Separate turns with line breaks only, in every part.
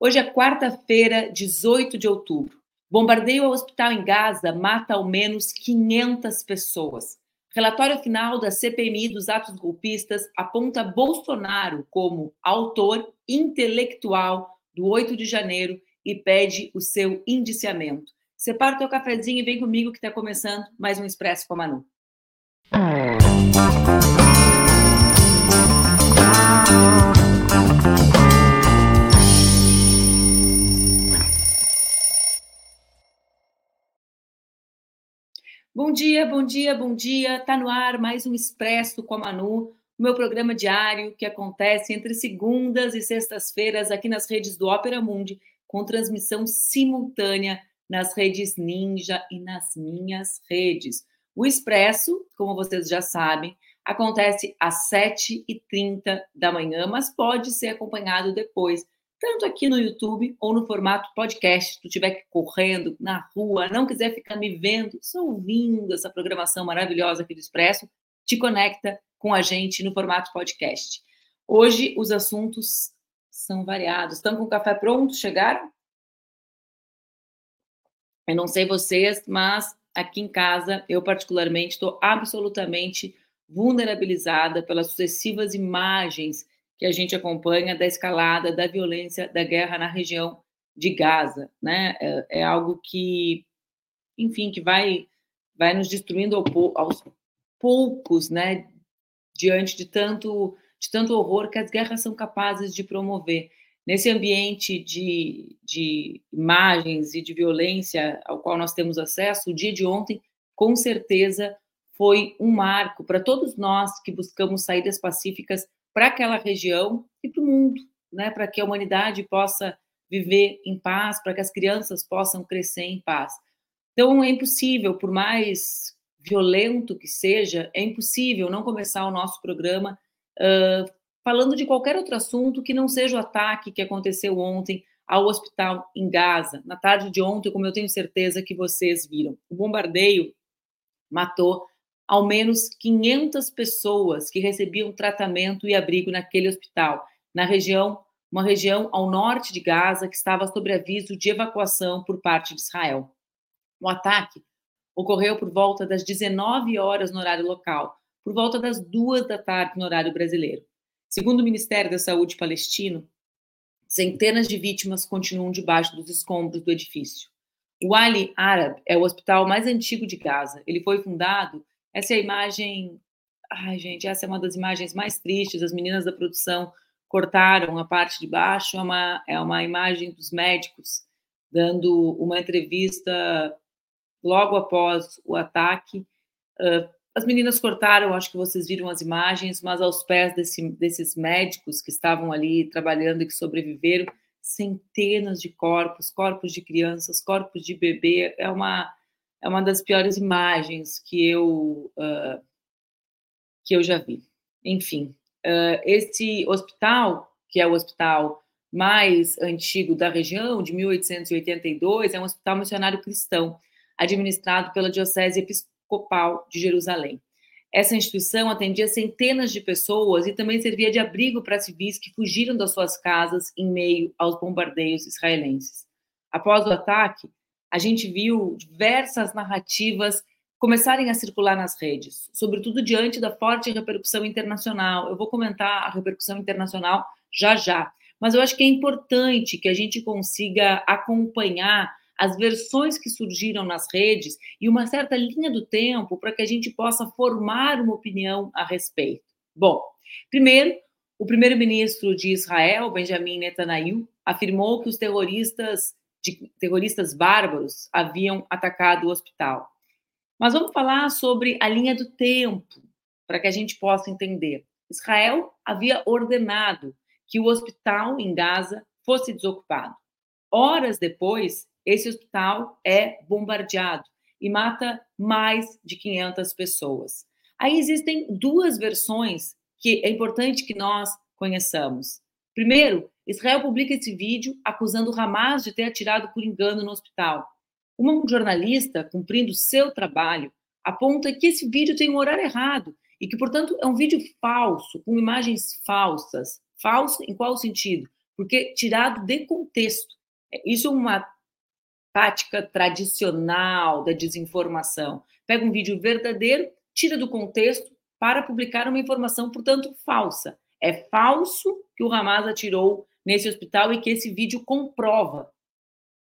Hoje é quarta-feira, 18 de outubro. Bombardeio ao hospital em Gaza mata ao menos 500 pessoas. Relatório final da CPMI dos atos golpistas aponta Bolsonaro como autor intelectual do 8 de janeiro e pede o seu indiciamento. Separa o teu cafezinho e vem comigo que está começando mais um Expresso com a Manu. Bom dia, bom dia, bom dia. Tá no ar mais um Expresso com a Manu, o meu programa diário que acontece entre segundas e sextas-feiras aqui nas redes do Ópera Mundi, com transmissão simultânea nas redes Ninja e nas minhas redes. O Expresso, como vocês já sabem, acontece às 7h30 da manhã, mas pode ser acompanhado depois tanto aqui no YouTube ou no formato podcast, se tu estiver correndo na rua, não quiser ficar me vendo, só ouvindo essa programação maravilhosa aqui do Expresso, te conecta com a gente no formato podcast. Hoje os assuntos são variados. Estão com o café pronto? Chegaram? Eu não sei vocês, mas aqui em casa, eu particularmente estou absolutamente vulnerabilizada pelas sucessivas imagens que a gente acompanha da escalada da violência da guerra na região de Gaza, né? É, é algo que, enfim, que vai vai nos destruindo aos poucos, né? Diante de tanto de tanto horror que as guerras são capazes de promover. Nesse ambiente de, de imagens e de violência ao qual nós temos acesso, o dia de ontem, com certeza, foi um marco para todos nós que buscamos saídas pacíficas para aquela região e para o mundo, né? para que a humanidade possa viver em paz, para que as crianças possam crescer em paz. Então, é impossível, por mais violento que seja, é impossível não começar o nosso programa uh, falando de qualquer outro assunto que não seja o ataque que aconteceu ontem ao hospital em Gaza, na tarde de ontem, como eu tenho certeza que vocês viram. O bombardeio matou ao menos 500 pessoas que recebiam tratamento e abrigo naquele hospital, na região, uma região ao norte de Gaza que estava sob aviso de evacuação por parte de Israel. O ataque ocorreu por volta das 19 horas no horário local, por volta das duas da tarde no horário brasileiro. Segundo o Ministério da Saúde palestino, centenas de vítimas continuam debaixo dos escombros do edifício. O Ali Arab é o hospital mais antigo de Gaza. Ele foi fundado essa é a imagem. Ai, gente, essa é uma das imagens mais tristes. As meninas da produção cortaram a parte de baixo. É uma, é uma imagem dos médicos dando uma entrevista logo após o ataque. As meninas cortaram, acho que vocês viram as imagens, mas aos pés desse, desses médicos que estavam ali trabalhando e que sobreviveram, centenas de corpos, corpos de crianças, corpos de bebê. É uma é uma das piores imagens que eu uh, que eu já vi. Enfim, uh, esse hospital, que é o hospital mais antigo da região, de 1882, é um hospital missionário cristão, administrado pela Diocese Episcopal de Jerusalém. Essa instituição atendia centenas de pessoas e também servia de abrigo para civis que fugiram das suas casas em meio aos bombardeios israelenses. Após o ataque, a gente viu diversas narrativas começarem a circular nas redes, sobretudo diante da forte repercussão internacional. Eu vou comentar a repercussão internacional já já, mas eu acho que é importante que a gente consiga acompanhar as versões que surgiram nas redes e uma certa linha do tempo para que a gente possa formar uma opinião a respeito. Bom, primeiro, o primeiro-ministro de Israel, Benjamin Netanyahu, afirmou que os terroristas de terroristas bárbaros haviam atacado o hospital. Mas vamos falar sobre a linha do tempo, para que a gente possa entender. Israel havia ordenado que o hospital em Gaza fosse desocupado. Horas depois, esse hospital é bombardeado e mata mais de 500 pessoas. Aí existem duas versões que é importante que nós conheçamos. Primeiro, Israel publica esse vídeo acusando Hamas de ter atirado por engano no hospital. Uma jornalista, cumprindo seu trabalho, aponta que esse vídeo tem um horário errado e que, portanto, é um vídeo falso, com imagens falsas. Falso em qual sentido? porque tirado de contexto. Isso é uma tática tradicional da desinformação. Pega um vídeo verdadeiro, tira do contexto para publicar uma informação, portanto, falsa. É falso que o Hamas atirou nesse hospital e que esse vídeo comprova,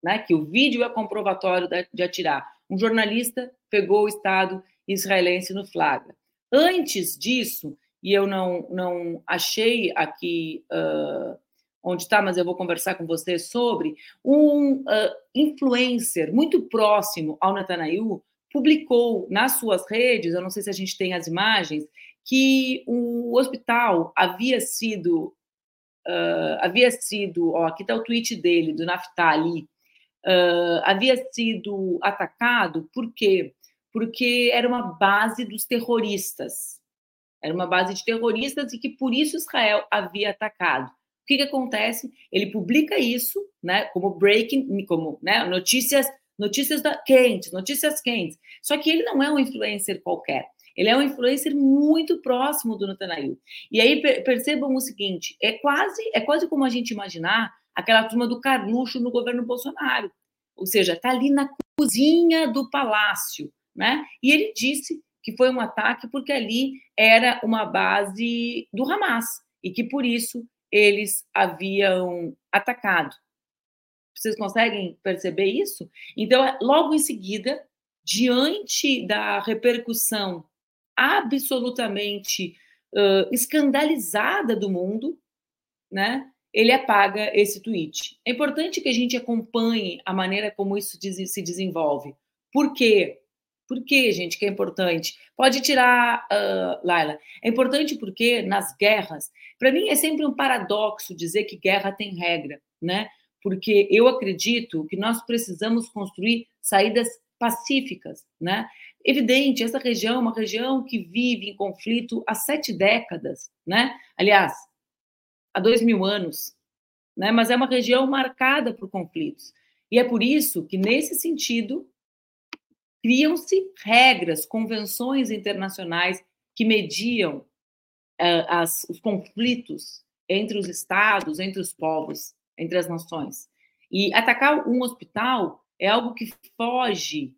né? Que o vídeo é comprovatório de atirar. Um jornalista pegou o Estado israelense no flagra. Antes disso, e eu não, não achei aqui uh, onde está, mas eu vou conversar com você sobre, um uh, influencer muito próximo ao Netanyahu publicou nas suas redes, eu não sei se a gente tem as imagens, que o hospital havia sido, uh, havia sido, ó, aqui está o tweet dele, do Naftali, uh, havia sido atacado, por quê? Porque era uma base dos terroristas, era uma base de terroristas e que por isso Israel havia atacado. O que, que acontece? Ele publica isso, né, como breaking, como né, notícias, notícias da, quentes, notícias quentes. Só que ele não é um influencer qualquer. Ele é um influencer muito próximo do Netanyahu. E aí percebam o seguinte: é quase, é quase como a gente imaginar aquela turma do Carluxo no governo Bolsonaro. Ou seja, está ali na cozinha do palácio, né? E ele disse que foi um ataque porque ali era uma base do Hamas e que por isso eles haviam atacado. Vocês conseguem perceber isso? Então, logo em seguida, diante da repercussão absolutamente uh, escandalizada do mundo, né? Ele apaga esse tweet. É importante que a gente acompanhe a maneira como isso se desenvolve. Por quê? Por que, gente, que é importante? Pode tirar, uh, Laila. É importante porque nas guerras, para mim é sempre um paradoxo dizer que guerra tem regra, né? Porque eu acredito que nós precisamos construir saídas pacíficas, né? Evidente, essa região é uma região que vive em conflito há sete décadas, né? Aliás, há dois mil anos, né? Mas é uma região marcada por conflitos. E é por isso que, nesse sentido, criam-se regras, convenções internacionais que mediam uh, as, os conflitos entre os estados, entre os povos, entre as nações. E atacar um hospital é algo que foge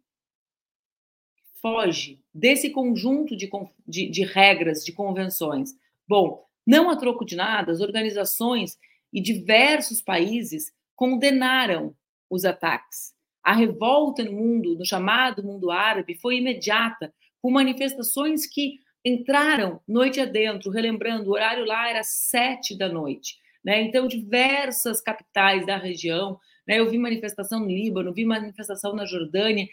foge desse conjunto de, de, de regras, de convenções. Bom, não a troco de nada, as organizações e diversos países condenaram os ataques. A revolta no mundo, no chamado mundo árabe, foi imediata, com manifestações que entraram noite adentro, relembrando, o horário lá era sete da noite. Né? Então, diversas capitais da região, né? eu vi manifestação no Líbano, vi manifestação na Jordânia,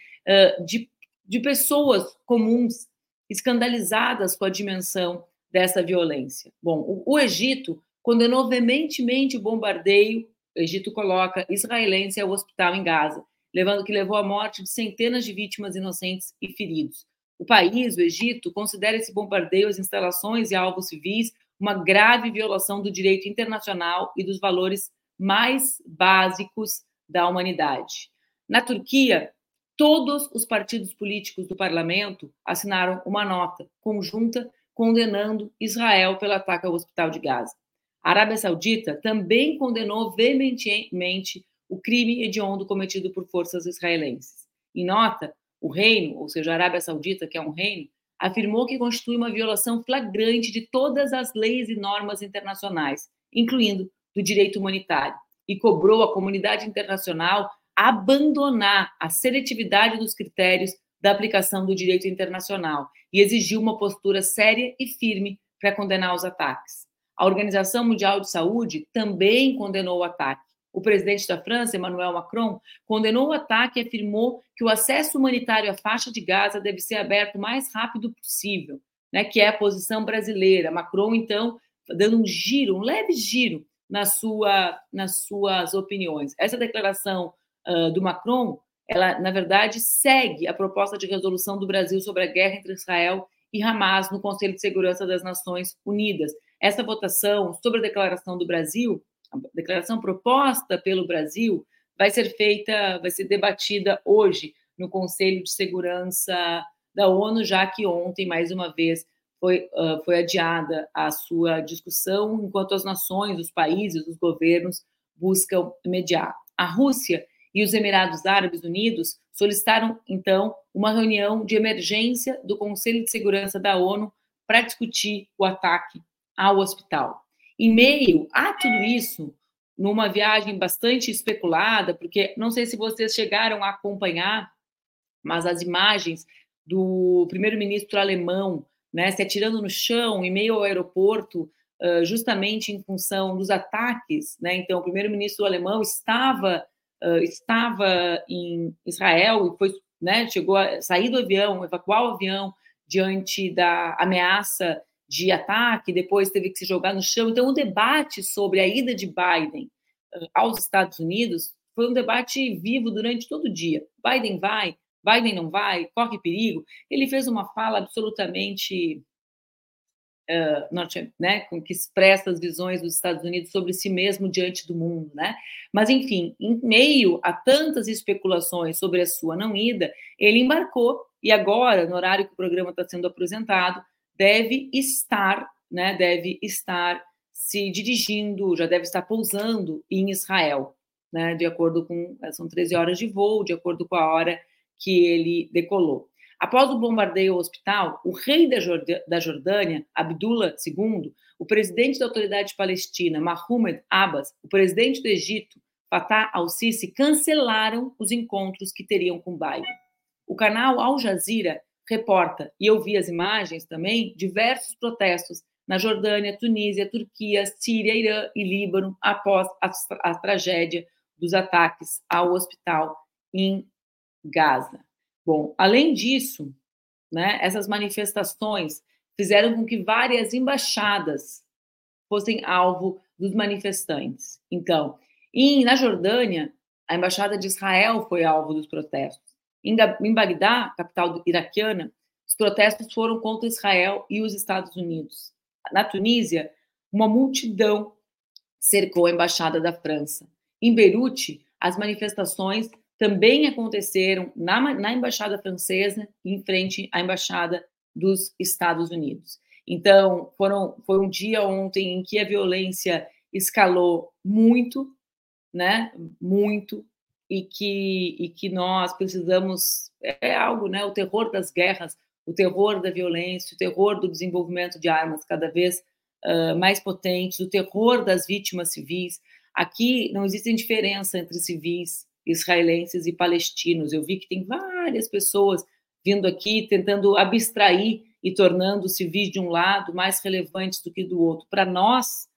de de pessoas comuns escandalizadas com a dimensão dessa violência. Bom, o, Egito condenou veementemente o bombardeio. O Egito coloca israelense ao hospital em Gaza, levando que levou à morte de centenas de vítimas inocentes e feridos. O país, o Egito, considera esse bombardeio às instalações e alvos civis uma grave violação do direito internacional e dos valores mais básicos da humanidade. Na Turquia, todos os partidos políticos do parlamento assinaram uma nota conjunta condenando Israel pelo ataque ao hospital de Gaza. A Arábia Saudita também condenou veementemente o crime hediondo cometido por forças israelenses. Em nota, o reino, ou seja, a Arábia Saudita, que é um reino, afirmou que constitui uma violação flagrante de todas as leis e normas internacionais, incluindo do direito humanitário, e cobrou a comunidade internacional abandonar a seletividade dos critérios da aplicação do direito internacional e exigiu uma postura séria e firme para condenar os ataques. A Organização Mundial de Saúde também condenou o ataque. O presidente da França, Emmanuel Macron, condenou o ataque e afirmou que o acesso humanitário à faixa de Gaza deve ser aberto o mais rápido possível, né, que é a posição brasileira. Macron, então, dando um giro, um leve giro na sua, nas suas opiniões. Essa declaração do Macron, ela, na verdade, segue a proposta de resolução do Brasil sobre a guerra entre Israel e Hamas no Conselho de Segurança das Nações Unidas. Essa votação sobre a declaração do Brasil, a declaração proposta pelo Brasil, vai ser feita, vai ser debatida hoje no Conselho de Segurança da ONU, já que ontem, mais uma vez, foi, uh, foi adiada a sua discussão, enquanto as nações, os países, os governos buscam mediar. A Rússia e os Emirados Árabes Unidos solicitaram, então, uma reunião de emergência do Conselho de Segurança da ONU para discutir o ataque ao hospital. Em meio a tudo isso, numa viagem bastante especulada, porque não sei se vocês chegaram a acompanhar, mas as imagens do primeiro-ministro alemão né, se atirando no chão em meio ao aeroporto, justamente em função dos ataques. Né? Então, o primeiro-ministro alemão estava uh, estava em Israel e foi, né, chegou a sair do avião, evacuar o avião diante da ameaça de ataque, depois teve que se jogar no chão. Então, o debate sobre a ida de Biden uh, aos Estados Unidos foi um debate vivo durante todo o dia. Biden vai, Biden não vai, corre perigo. Ele fez uma fala absolutamente né, que expressa as visões dos Estados Unidos sobre si mesmo diante do mundo, né? Mas enfim, em meio a tantas especulações sobre a sua não ida, ele embarcou e agora, no horário que o programa está sendo apresentado, deve estar, né? Deve estar se dirigindo, já deve estar pousando em Israel, né? De acordo com são 13 horas de voo, de acordo com a hora que ele decolou. Após o bombardeio ao hospital, o rei da Jordânia, Abdullah II, o presidente da autoridade palestina, Mahmoud Abbas, o presidente do Egito, Fattah al-Sisi, cancelaram os encontros que teriam com Biden. O canal Al Jazeera reporta, e eu vi as imagens também, diversos protestos na Jordânia, Tunísia, Turquia, Síria, Irã e Líbano após a, a tragédia dos ataques ao hospital em Gaza. Bom, além disso, né, essas manifestações fizeram com que várias embaixadas fossem alvo dos manifestantes. Então, em, na Jordânia, a embaixada de Israel foi alvo dos protestos. Em, em Bagdá, capital iraquiana, os protestos foram contra Israel e os Estados Unidos. Na Tunísia, uma multidão cercou a embaixada da França. Em Beirute, as manifestações também aconteceram na, na embaixada francesa, em frente à embaixada dos Estados Unidos. Então, foram, foi um dia ontem em que a violência escalou muito, né? Muito, e que, e que nós precisamos. É algo, né? O terror das guerras, o terror da violência, o terror do desenvolvimento de armas cada vez uh, mais potentes, o terror das vítimas civis. Aqui não existe diferença entre civis israelenses e palestinos. Eu vi que tem várias pessoas vindo aqui tentando abstrair e tornando os civis de um lado mais relevantes do que do outro. Para nós,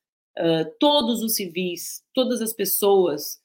todos os civis, todas as pessoas,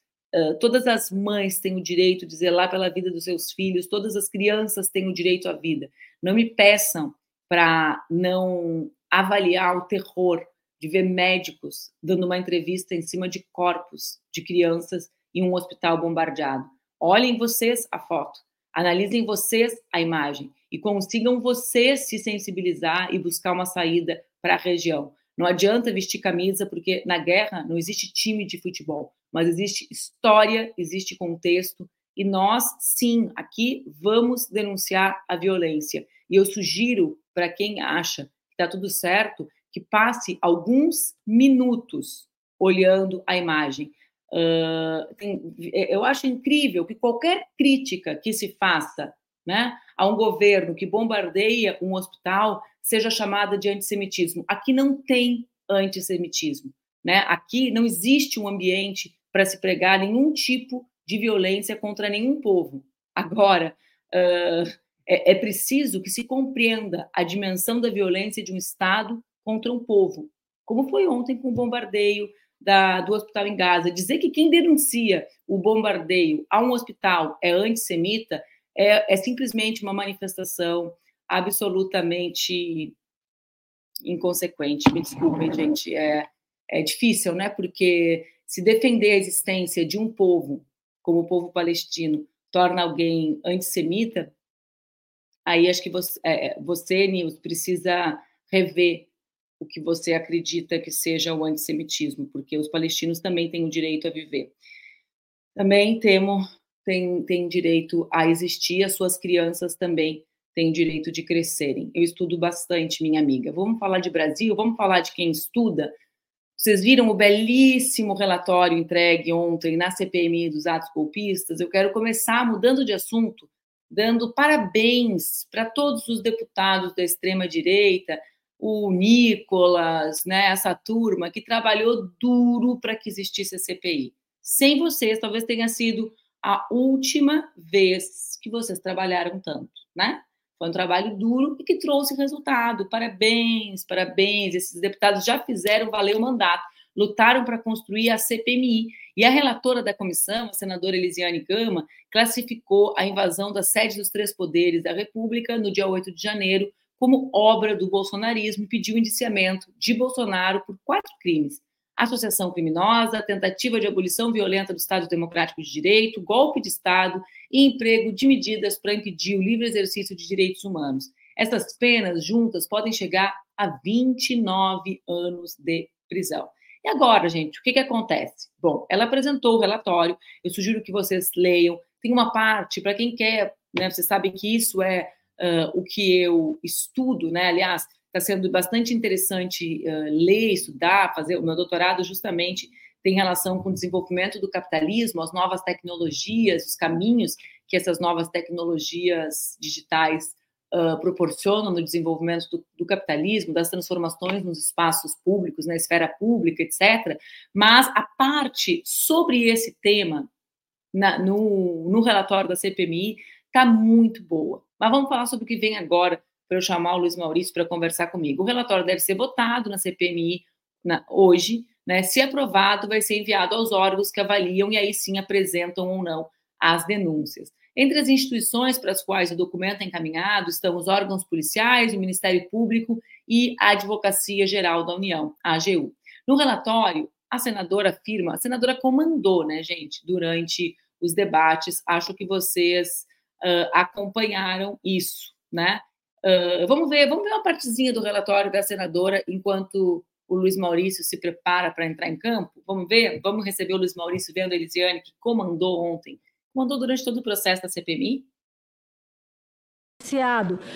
todas as mães têm o direito de zelar pela vida dos seus filhos, todas as crianças têm o direito à vida. Não me peçam para não avaliar o terror de ver médicos dando uma entrevista em cima de corpos de crianças em um hospital bombardeado. Olhem vocês a foto, analisem vocês a imagem e consigam vocês se sensibilizar e buscar uma saída para a região. Não adianta vestir camisa, porque na guerra não existe time de futebol, mas existe história, existe contexto, e nós, sim, aqui vamos denunciar a violência. E eu sugiro para quem acha que está tudo certo, que passe alguns minutos olhando a imagem. Uh, tem, é, eu acho incrível que qualquer crítica que se faça né, a um governo que bombardeia um hospital seja chamada de antissemitismo. Aqui não tem antissemitismo. Né? Aqui não existe um ambiente para se pregar nenhum tipo de violência contra nenhum povo. Agora, uh, é, é preciso que se compreenda a dimensão da violência de um Estado contra um povo, como foi ontem com o bombardeio da, do hospital em Gaza, dizer que quem denuncia o bombardeio a um hospital é antissemita é, é simplesmente uma manifestação absolutamente inconsequente. Me desculpem, gente, é, é difícil, né? Porque se defender a existência de um povo, como o povo palestino, torna alguém antissemita, aí acho que você, é, você Nils, precisa rever o que você acredita que seja o antissemitismo, porque os palestinos também têm o direito a viver. Também temo, têm, têm direito a existir, as suas crianças também têm direito de crescerem. Eu estudo bastante, minha amiga. Vamos falar de Brasil, vamos falar de quem estuda. Vocês viram o belíssimo relatório entregue ontem na CPMI dos atos golpistas? Eu quero começar mudando de assunto, dando parabéns para todos os deputados da extrema-direita, o Nicolas, né, essa turma que trabalhou duro para que existisse a CPI. Sem vocês, talvez tenha sido a última vez que vocês trabalharam tanto, né? Foi um trabalho duro e que trouxe resultado. Parabéns, parabéns. Esses deputados já fizeram valer o mandato, lutaram para construir a CPMI. E a relatora da comissão, a senadora Elisiane Gama, classificou a invasão da sede dos três poderes da República no dia 8 de janeiro como obra do bolsonarismo e pediu indiciamento de Bolsonaro por quatro crimes: associação criminosa, tentativa de abolição violenta do Estado Democrático de Direito, golpe de Estado e emprego de medidas para impedir o livre exercício de direitos humanos. Essas penas juntas podem chegar a 29 anos de prisão. E agora, gente, o que, que acontece? Bom, ela apresentou o relatório, eu sugiro que vocês leiam. Tem uma parte, para quem quer, né, vocês sabem que isso é uh, o que eu estudo, né? Aliás, está sendo bastante interessante uh, ler, estudar, fazer o meu doutorado justamente tem relação com o desenvolvimento do capitalismo, as novas tecnologias, os caminhos que essas novas tecnologias digitais uh, proporcionam no desenvolvimento do, do, capitalismo, das transformações nos espaços públicos, na esfera pública, etc. Mas a parte sobre esse tema na, no, no relatório da CPMI está muito boa. Mas vamos falar sobre o que vem agora para eu chamar o Luiz Maurício para conversar comigo. O relatório deve ser votado na CPMI na, hoje, né? Se aprovado, vai ser enviado aos órgãos que avaliam e aí sim apresentam ou não as denúncias. Entre as instituições para as quais o documento é encaminhado estão os órgãos policiais, o Ministério Público e a Advocacia Geral da União, a AGU. No relatório, a senadora afirma, a senadora comandou, né, gente, durante os debates, acho que vocês uh, acompanharam isso, né? Uh, vamos ver, vamos ver uma partezinha do relatório da senadora enquanto o Luiz Maurício se prepara para entrar em campo? Vamos ver? Vamos receber o Luiz Maurício vendo a Elisiane, que comandou ontem, comandou durante todo o processo da CPMI?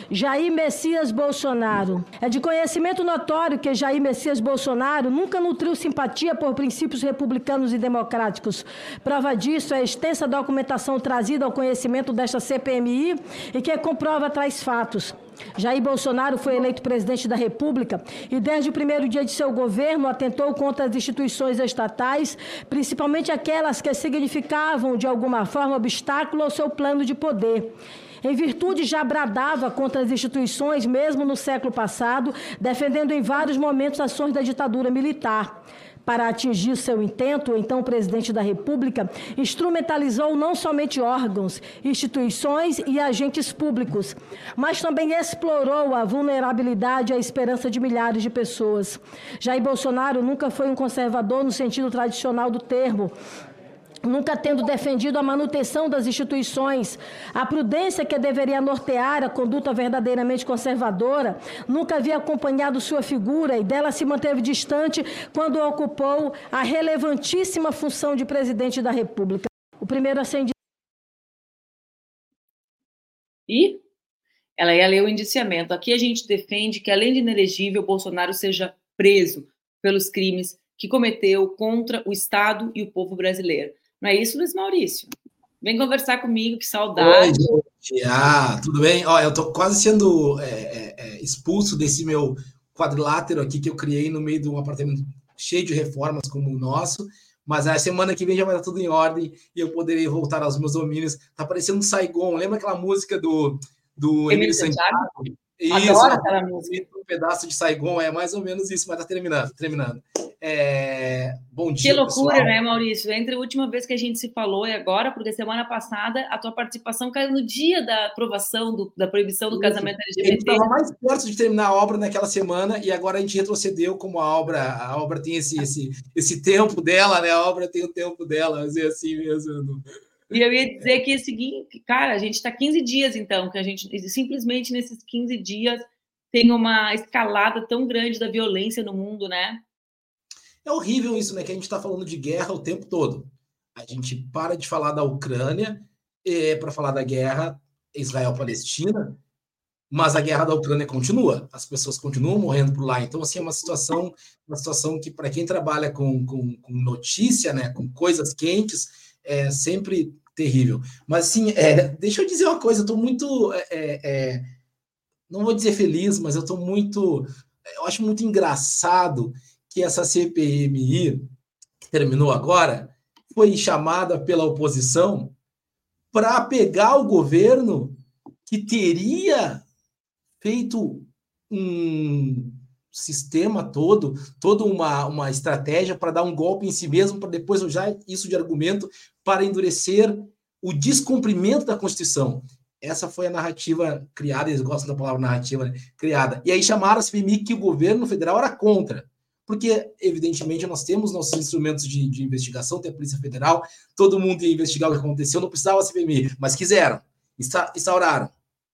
Jair Messias Bolsonaro. É de conhecimento notório que Jair Messias Bolsonaro nunca nutriu simpatia por princípios republicanos e democráticos. Prova disso é a extensa documentação trazida ao conhecimento desta CPMI e que comprova tais fatos. Jair Bolsonaro foi eleito presidente da República e, desde o primeiro dia de seu governo, atentou contra as instituições estatais, principalmente aquelas que significavam, de alguma forma, obstáculo ao seu plano de poder. Em virtude, já bradava contra as instituições, mesmo no século passado, defendendo em vários momentos ações da ditadura militar. Para atingir seu intento, então o presidente da República instrumentalizou não somente órgãos, instituições e agentes públicos, mas também explorou a vulnerabilidade e a esperança de milhares de pessoas. Jair Bolsonaro nunca foi um conservador no sentido tradicional do termo, nunca tendo defendido a manutenção das instituições, a prudência que deveria nortear a conduta verdadeiramente conservadora, nunca havia acompanhado sua figura e dela se manteve distante quando ocupou a relevantíssima função de presidente da República. O primeiro acendi.
E ela ia ler o indiciamento. Aqui a gente defende que, além de inelegível, Bolsonaro seja preso pelos crimes que cometeu contra o Estado e o povo brasileiro. Não é isso, Luiz Maurício? Vem conversar comigo, que saudade. Oi,
gente. Ah, tudo bem? Ó, eu estou quase sendo é, é, é, expulso desse meu quadrilátero aqui que eu criei no meio de um apartamento cheio de reformas como o nosso. Mas a semana que vem já vai estar tudo em ordem e eu poderei voltar aos meus domínios. Tá parecendo Saigon. Lembra aquela música do, do Emílio Santiago?
Isso, Adoro aquela música.
Um pedaço de Saigon, é mais ou menos isso, mas tá terminando, terminando. É... Bom dia,
Que loucura, pessoal. né, Maurício? Entre a última vez que a gente se falou e agora, porque semana passada a tua participação caiu no dia da aprovação do, da proibição do casamento LGBT.
A gente estava mais perto de terminar a obra naquela semana e agora a gente retrocedeu como a obra, a obra tem esse, esse, esse tempo dela, né? A obra tem o tempo dela, assim, assim mesmo.
E eu ia dizer que é seguinte, cara, a gente está 15 dias, então, que a gente simplesmente nesses 15 dias tem uma escalada tão grande da violência no mundo, né?
É horrível isso, né? Que a gente está falando de guerra o tempo todo. A gente para de falar da Ucrânia é, para falar da guerra Israel-Palestina, mas a guerra da Ucrânia continua, as pessoas continuam morrendo por lá. Então, assim, é uma situação, uma situação que, para quem trabalha com, com, com, notícia, né, com coisas quentes, é sempre terrível. Mas, assim, é, deixa eu dizer uma coisa, eu estou muito. É, é, é, não vou dizer feliz, mas eu estou muito. Eu acho muito engraçado que essa CPMI, que terminou agora, foi chamada pela oposição para pegar o governo que teria feito um sistema todo, toda uma, uma estratégia para dar um golpe em si mesmo, para depois usar isso de argumento para endurecer o descumprimento da Constituição. Essa foi a narrativa criada, eles gostam da palavra narrativa, né? criada. E aí chamaram a CPMI que o governo federal era contra. Porque, evidentemente, nós temos nossos instrumentos de, de investigação, tem a Polícia Federal, todo mundo ia investigar o que aconteceu, não precisava a CPMI, mas quiseram, instauraram,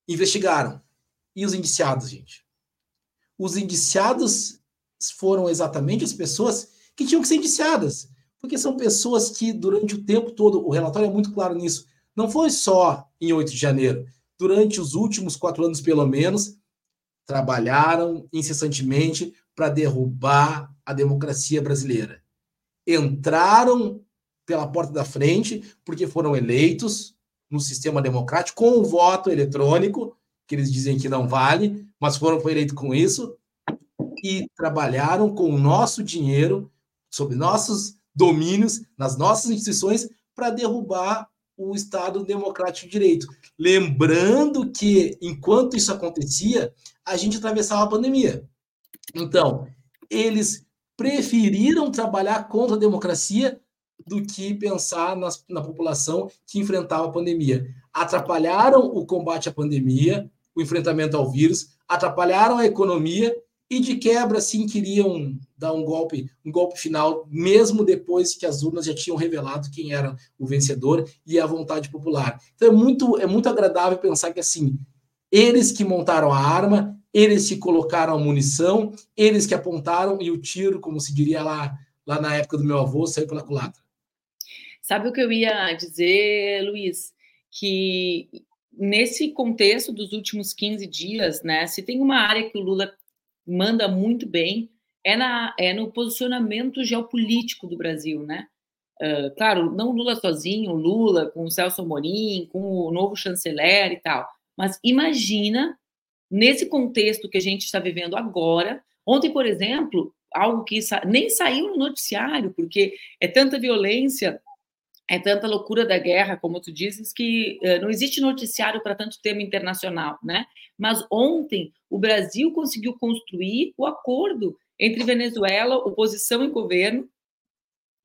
investigaram, e os indiciados, gente? Os indiciados foram exatamente as pessoas que tinham que ser indiciadas, porque são pessoas que, durante o tempo todo, o relatório é muito claro nisso, não foi só em 8 de janeiro, durante os últimos quatro anos, pelo menos, trabalharam incessantemente para derrubar a democracia brasileira. Entraram pela porta da frente porque foram eleitos no sistema democrático com o voto eletrônico que eles dizem que não vale, mas foram eleitos com isso e trabalharam com o nosso dinheiro, sob nossos domínios, nas nossas instituições, para derrubar o Estado Democrático de Direito. Lembrando que, enquanto isso acontecia, a gente atravessava a pandemia. Então, eles preferiram trabalhar contra a democracia do que pensar nas, na população que enfrentava a pandemia. Atrapalharam o combate à pandemia, o enfrentamento ao vírus, atrapalharam a economia e de quebra sim queriam dar um golpe, um golpe final, mesmo depois que as urnas já tinham revelado quem era o vencedor e a vontade popular. Então é muito é muito agradável pensar que assim, eles que montaram a arma, eles que colocaram a munição, eles que apontaram e o tiro, como se diria lá lá na época do meu avô, saiu pela culatra.
Sabe o que eu ia dizer, Luiz? Que nesse contexto dos últimos 15 dias, né, se tem uma área que o Lula manda muito bem, é, na, é no posicionamento geopolítico do Brasil, né? Uh, claro, não Lula sozinho, Lula com o Celso Amorim, com o novo chanceler e tal, mas imagina nesse contexto que a gente está vivendo agora. Ontem, por exemplo, algo que sa nem saiu no noticiário, porque é tanta violência é tanta loucura da guerra, como tu dizes, que uh, não existe noticiário para tanto tema internacional, né? Mas ontem o Brasil conseguiu construir o acordo entre Venezuela, oposição e governo,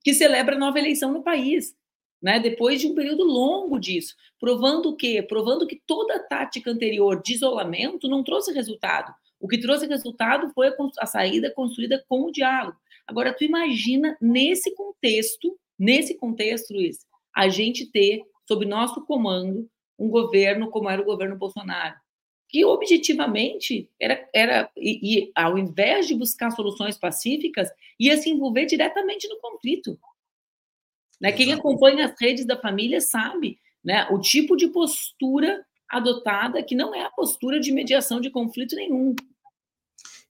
que celebra a nova eleição no país, né? Depois de um período longo disso, provando o quê? Provando que toda a tática anterior de isolamento não trouxe resultado. O que trouxe resultado foi a, a saída construída com o diálogo. Agora, tu imagina nesse contexto nesse contexto, Luiz, a gente ter sob nosso comando um governo como era o governo Bolsonaro, que objetivamente era, era e, e ao invés de buscar soluções pacíficas, ia se envolver diretamente no conflito. Né? Quem acompanha as redes da família sabe né, o tipo de postura adotada, que não é a postura de mediação de conflito nenhum.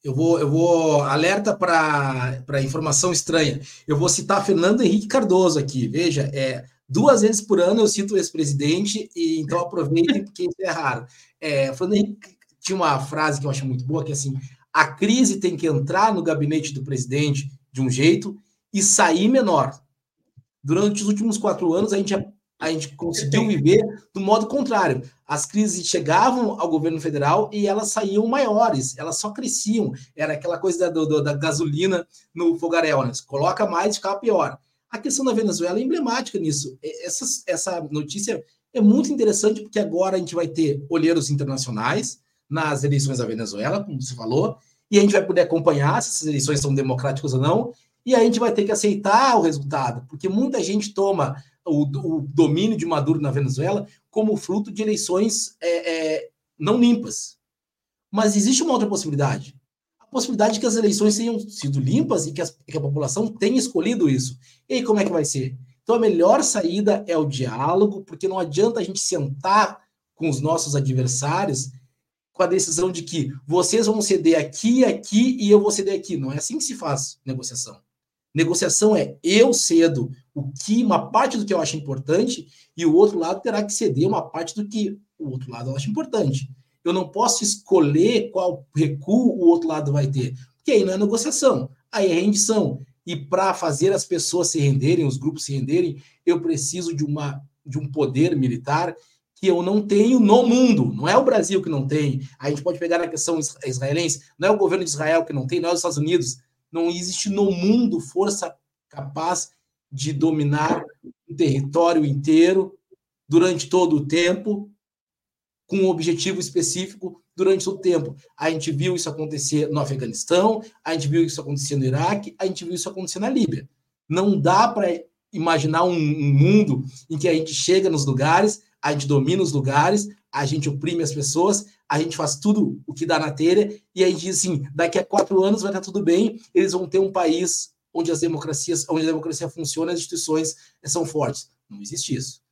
Eu vou, eu vou alerta para informação estranha. Eu vou citar Fernando Henrique Cardoso aqui. Veja, é, duas vezes por ano eu cito o ex-presidente, e então aproveitem, porque isso é raro. É, Fernando Henrique tinha uma frase que eu acho muito boa, que é assim: a crise tem que entrar no gabinete do presidente de um jeito e sair menor. Durante os últimos quatro anos, a gente a gente conseguiu viver do modo contrário. As crises chegavam ao governo federal e elas saíam maiores, elas só cresciam. Era aquela coisa da, do, da gasolina no fogaréu, né? Coloca mais, fica pior. A questão da Venezuela é emblemática nisso. Essa, essa notícia é muito interessante porque agora a gente vai ter olheiros internacionais nas eleições da Venezuela, como você falou, e a gente vai poder acompanhar se essas eleições são democráticas ou não, e a gente vai ter que aceitar o resultado, porque muita gente toma o, o domínio de Maduro na Venezuela como fruto de eleições é, é, não limpas. Mas existe uma outra possibilidade. A possibilidade de que as eleições tenham sido limpas e que, as, que a população tenha escolhido isso. E aí, como é que vai ser? Então, a melhor saída é o diálogo, porque não adianta a gente sentar com os nossos adversários com a decisão de que vocês vão ceder aqui, aqui e eu vou ceder aqui. Não é assim que se faz negociação. Negociação é eu cedo o que uma parte do que eu acho importante e o outro lado terá que ceder uma parte do que o outro lado acha importante. Eu não posso escolher qual recuo o outro lado vai ter, porque aí não é negociação, aí é rendição. E para fazer as pessoas se renderem, os grupos se renderem, eu preciso de, uma, de um poder militar que eu não tenho no mundo. Não é o Brasil que não tem. A gente pode pegar a questão israelense, não é o governo de Israel que não tem, não é os Estados Unidos. Não existe no mundo força capaz de dominar um território inteiro durante todo o tempo, com um objetivo específico durante o tempo. A gente viu isso acontecer no Afeganistão, a gente viu isso acontecer no Iraque, a gente viu isso acontecer na Líbia. Não dá para imaginar um, um, mundo em que a gente chega nos lugares, a gente domina os lugares, a gente oprime as pessoas, a gente faz tudo o que dá na telha e a gente diz assim: daqui a quatro anos vai estar tudo bem, eles vão ter um país onde as democracias, onde a democracia funciona, as instituições são fortes. Não existe isso.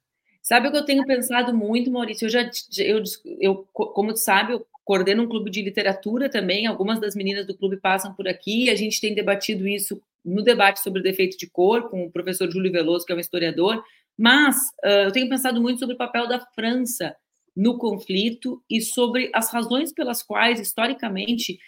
Sabe o que eu tenho pensado muito, Maurício? Eu já, eu, eu, como tu sabe, eu coordeno um clube de literatura também. Algumas das meninas do clube passam por aqui. A gente tem debatido isso no debate sobre o defeito de cor com o professor Júlio Veloso, que é um historiador. Mas uh, eu tenho pensado muito sobre o papel da França no conflito e sobre as razões pelas quais, historicamente,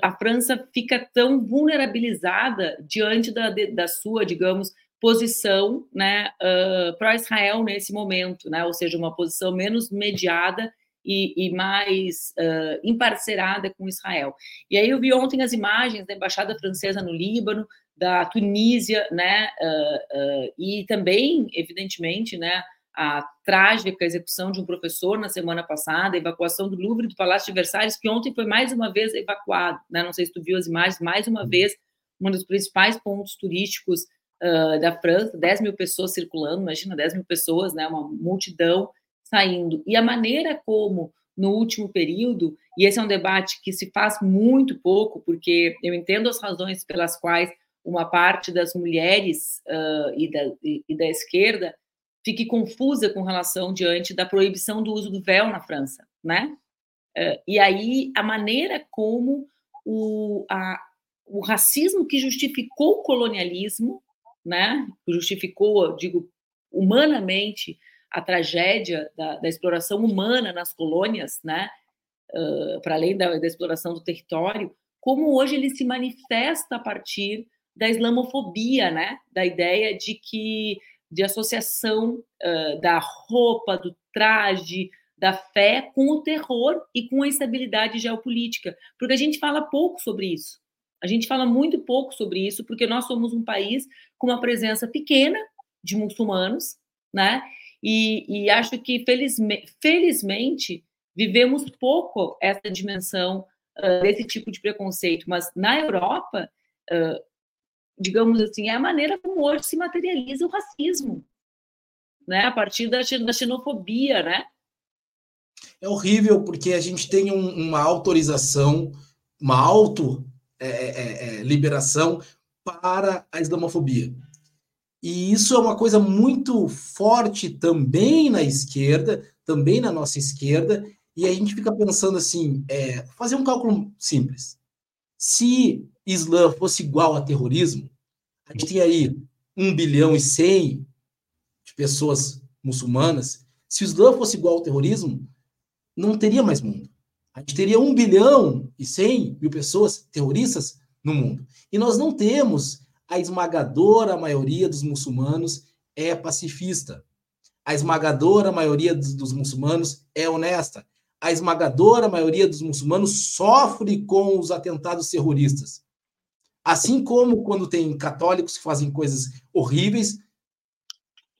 a França fica tão vulnerabilizada diante da, da sua, digamos, posição né, uh, pró-Israel nesse momento, né, ou seja, uma posição menos mediada e, e mais uh, emparcerada com Israel. E aí eu vi ontem as imagens da embaixada francesa no Líbano, da Tunísia, né, uh, e também, evidentemente, né, a trágica execução de um professor na semana passada, a evacuação do Louvre do Palácio de Versalhes, que ontem foi mais uma vez evacuado, né? Não sei se tu viu as imagens, mais uma vez, um dos principais pontos turísticos uh, da França, 10 mil pessoas circulando, imagina 10 mil pessoas, né? Uma multidão saindo. E a maneira como, no último período, e esse é um debate que se faz muito pouco, porque eu entendo as razões pelas quais uma parte das mulheres uh, e, da, e, e da esquerda fique confusa com relação diante da proibição do uso do véu na França, né? Eh, e aí a maneira como o, a, o racismo que justificou o colonialismo, né? Justificou, digo, humanamente a tragédia da, da exploração humana nas colônias, né? Uh, para além da, da exploração do território, como hoje ele se manifesta a partir da islamofobia, né? Da ideia de que de associação uh, da roupa, do traje, da fé com o terror e com a instabilidade geopolítica, porque a gente fala pouco sobre isso. A gente fala muito pouco sobre isso porque nós somos um país com uma presença pequena de muçulmanos, né? E, e acho que felizmente, felizmente vivemos pouco essa dimensão uh, desse tipo de preconceito, mas na Europa uh, digamos assim, é a maneira como hoje se materializa o racismo, né? A partir da, da xenofobia, né?
É horrível porque a gente tem um, uma autorização, uma auto é, é, é, é, liberação para a islamofobia. E isso é uma coisa muito forte também na esquerda, também na nossa esquerda, e a gente fica pensando assim, é, fazer um cálculo simples. Se Islã fosse igual a terrorismo, a gente tem aí 1 bilhão e 100 de pessoas muçulmanas. Se o Islã fosse igual ao terrorismo, não teria mais mundo. A gente teria 1 bilhão e 100 mil pessoas terroristas no mundo. E nós não temos a esmagadora maioria dos muçulmanos é pacifista. A esmagadora maioria dos, dos muçulmanos é honesta. A esmagadora maioria dos muçulmanos sofre com os atentados terroristas. Assim como quando tem católicos que fazem coisas horríveis,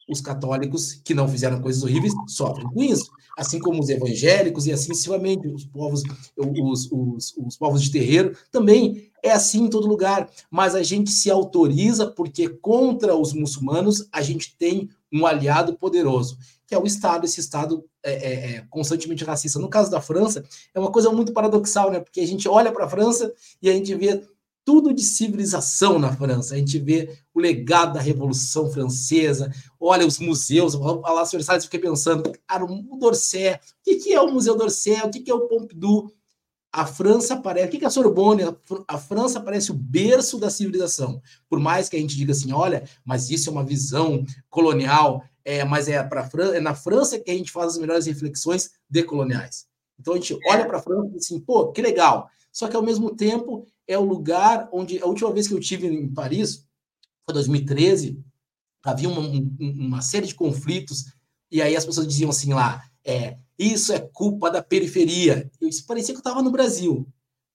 os católicos que não fizeram coisas horríveis sofrem com isso. Assim como os evangélicos e assim sucessivamente, os povos, os, os, os povos de terreiro, também é assim em todo lugar. Mas a gente se autoriza porque contra os muçulmanos a gente tem um aliado poderoso, que é o Estado, esse Estado é, é, é constantemente racista. No caso da França, é uma coisa muito paradoxal, né? Porque a gente olha para a França e a gente vê tudo de civilização na França. A gente vê o legado da Revolução Francesa, olha os museus, o Palácio Versalhes, fiquei pensando, cara, o Dorset, o que é o Museu d'Orsay, o que é o Pompidou? a França parece. O que é a Sorbonne? A França parece o berço da civilização. Por mais que a gente diga assim, olha, mas isso é uma visão colonial, é, mas é, pra, é na França que a gente faz as melhores reflexões decoloniais. Então a gente olha para a França e diz assim, pô, que legal. Só que ao mesmo tempo é o lugar onde a última vez que eu tive em Paris foi 2013, havia uma, uma série de conflitos e aí as pessoas diziam assim lá, é, isso é culpa da periferia. Eu parecia que eu estava no Brasil.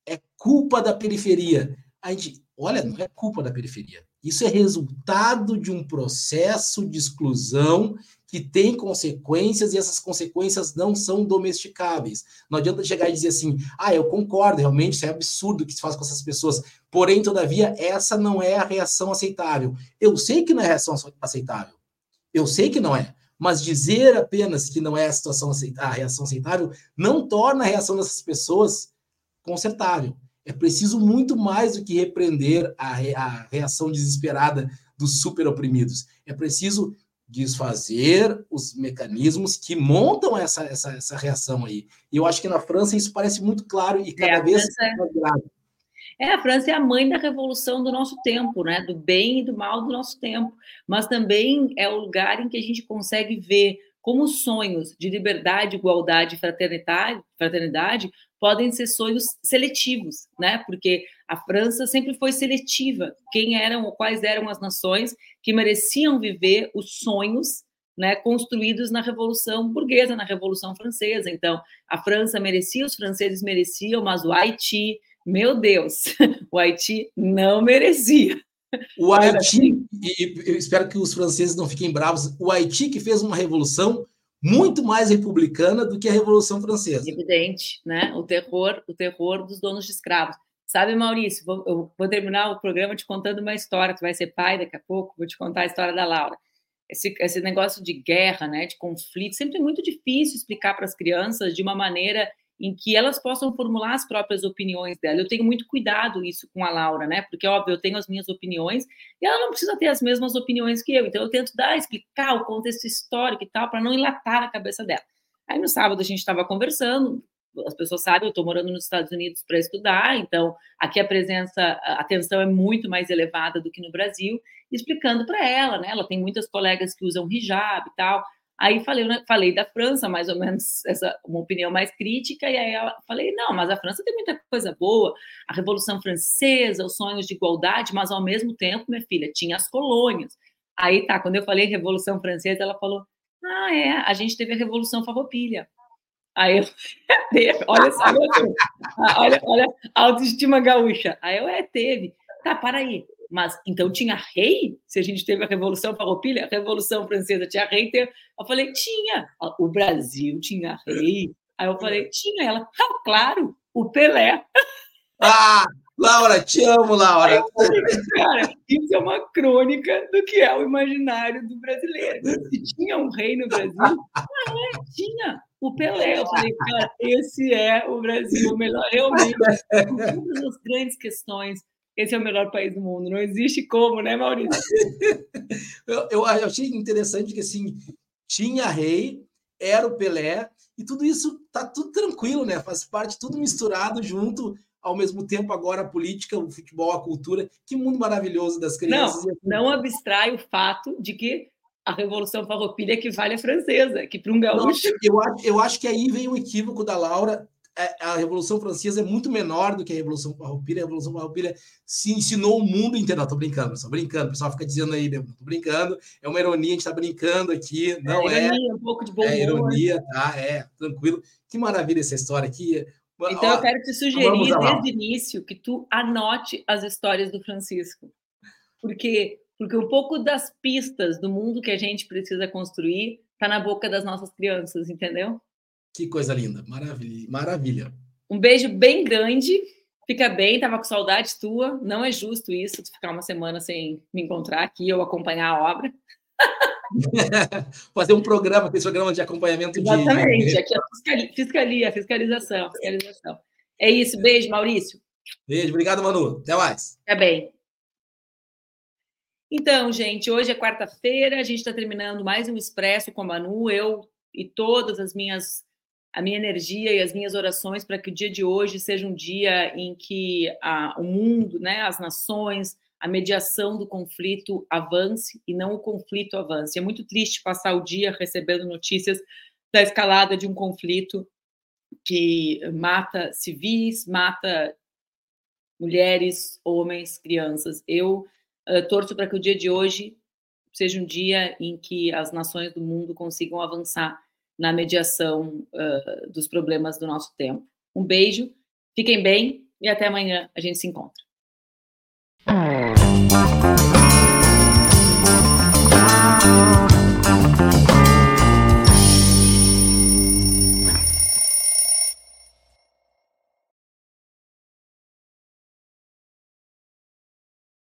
É culpa da periferia. A gente, olha, não é culpa da periferia. Isso é resultado de um processo de exclusão que tem consequências e essas consequências não são domesticáveis. Não adianta chegar e dizer assim, ah, eu concordo, realmente isso é absurdo que se faz com essas pessoas. Porém, todavia, essa não é a reação aceitável. Eu sei que não é a reação aceitável. Eu sei que não é. Mas dizer apenas que não é a situação a reação aceitável não torna a reação dessas pessoas consertável. É preciso muito mais do que repreender a, a reação desesperada dos super oprimidos. É preciso desfazer os mecanismos que montam essa, essa, essa reação aí. E eu acho que na França isso parece muito claro e cada é, vez mais grave.
É, a França é a mãe da revolução do nosso tempo, né? Do bem e do mal do nosso tempo. Mas também é o lugar em que a gente consegue ver como sonhos de liberdade, igualdade e fraternidade, fraternidade podem ser sonhos seletivos, né? Porque a França sempre foi seletiva. Quem eram ou quais eram as nações que mereciam viver os sonhos né, construídos na Revolução Burguesa, na Revolução Francesa. Então, a França merecia, os franceses mereciam, mas o Haiti, meu Deus, o Haiti não merecia.
O Haiti, e eu espero que os franceses não fiquem bravos, o Haiti que fez uma revolução muito mais republicana do que a Revolução Francesa.
Evidente, né? O terror, o terror dos donos de escravos. Sabe, Maurício, vou, eu vou terminar o programa te contando uma história. Tu vai ser pai daqui a pouco, vou te contar a história da Laura. Esse, esse negócio de guerra, né, de conflito, sempre é muito difícil explicar para as crianças de uma maneira em que elas possam formular as próprias opiniões dela. Eu tenho muito cuidado isso com a Laura, né? Porque, óbvio, eu tenho as minhas opiniões e ela não precisa ter as mesmas opiniões que eu. Então, eu tento dar, explicar o contexto histórico e tal, para não enlatar a cabeça dela. Aí, no sábado, a gente estava conversando. As pessoas sabem, eu estou morando nos Estados Unidos para estudar, então aqui a presença, a atenção é muito mais elevada do que no Brasil, explicando para ela, né? Ela tem muitas colegas que usam hijab e tal. Aí falei, né, falei da França, mais ou menos, essa uma opinião mais crítica, e aí eu falei, não, mas a França tem muita coisa boa, a Revolução Francesa, os sonhos de igualdade, mas ao mesmo tempo, minha filha, tinha as colônias. Aí tá, quando eu falei Revolução Francesa, ela falou, ah, é, a gente teve a Revolução Farroupilha. Aí eu, olha só, olha, olha, a autoestima gaúcha. Aí eu, é, teve. Tá, para aí. Mas então tinha rei? Se a gente teve a Revolução Farroupilha, a Revolução Francesa tinha rei? Eu falei, tinha. O Brasil tinha rei. Aí eu falei, tinha. Ela, ah, claro, o Pelé.
Ah, Laura, te amo, Laura.
Falei, cara, isso é uma crônica do que é o imaginário do brasileiro. Se tinha um rei no Brasil, ah, é, tinha o Pelé. Eu falei, cara, esse é o Brasil, o melhor, realmente. Todas as grandes questões esse é o melhor país do mundo. Não existe como, né, Maurício?
eu, eu achei interessante que assim tinha rei, era o Pelé, e tudo isso tá tudo tranquilo, né? Faz parte, tudo misturado junto, ao mesmo tempo agora a política, o futebol, a cultura. Que mundo maravilhoso das crianças.
Não, não abstrai o fato de que a Revolução Farroupilha equivale à francesa, que para um gaúcho...
Não, eu, acho, eu acho que aí vem um equívoco da Laura, é, a Revolução Francesa é muito menor do que a Revolução Farroupilha. A Revolução Farroupilha se ensinou o mundo inteiro. Não, tô brincando, só brincando. O pessoal fica dizendo aí, né? tô brincando. É uma ironia, a gente está brincando aqui. Não é.
Ironia, um pouco de bom
É ironia, tá? É, tranquilo. Que maravilha essa história aqui.
Então, Ó, eu quero te sugerir desde o início que tu anote as histórias do Francisco. Porque, porque um pouco das pistas do mundo que a gente precisa construir está na boca das nossas crianças, entendeu?
Que coisa linda, maravilha, maravilha.
Um beijo bem grande. Fica bem, tava com saudade tua. Não é justo isso, de ficar uma semana sem me encontrar aqui ou acompanhar a obra.
Fazer um programa, esse programa de acompanhamento
Exatamente, de... aqui é fiscalia, fiscalização, fiscalização. É isso, beijo, Maurício.
Beijo, obrigado, Manu. Até mais.
Até bem. Então, gente, hoje é quarta-feira, a gente está terminando mais um Expresso com a Manu, eu e todas as minhas a minha energia e as minhas orações para que o dia de hoje seja um dia em que a, o mundo, né, as nações, a mediação do conflito avance e não o conflito avance. É muito triste passar o dia recebendo notícias da escalada de um conflito que mata civis, mata mulheres, homens, crianças. Eu uh, torço para que o dia de hoje seja um dia em que as nações do mundo consigam avançar na mediação uh, dos problemas do nosso tempo. Um beijo, fiquem bem e até amanhã a gente se encontra.